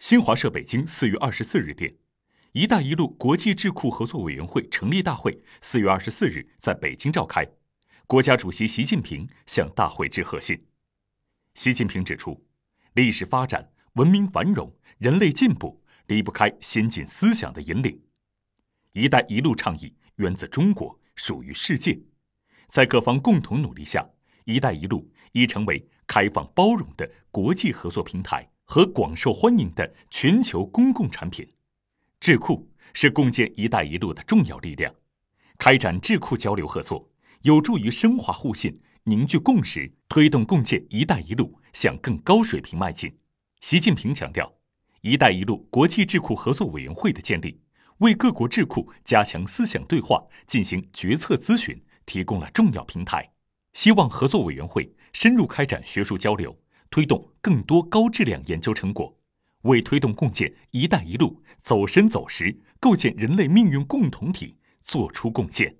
新华社北京四月二十四日电，“一带一路”国际智库合作委员会成立大会四月二十四日在北京召开，国家主席习近平向大会致贺信。习近平指出，历史发展、文明繁荣、人类进步离不开先进思想的引领，“一带一路”倡议源自中国，属于世界，在各方共同努力下，“一带一路”已成为开放包容的国际合作平台。和广受欢迎的全球公共产品，智库是共建“一带一路”的重要力量。开展智库交流合作，有助于深化互信、凝聚共识，推动共建“一带一路”向更高水平迈进。习近平强调，“一带一路”国际智库合作委员会的建立，为各国智库加强思想对话、进行决策咨询提供了重要平台。希望合作委员会深入开展学术交流。推动更多高质量研究成果，为推动共建“一带一路”走深走实、构建人类命运共同体作出贡献。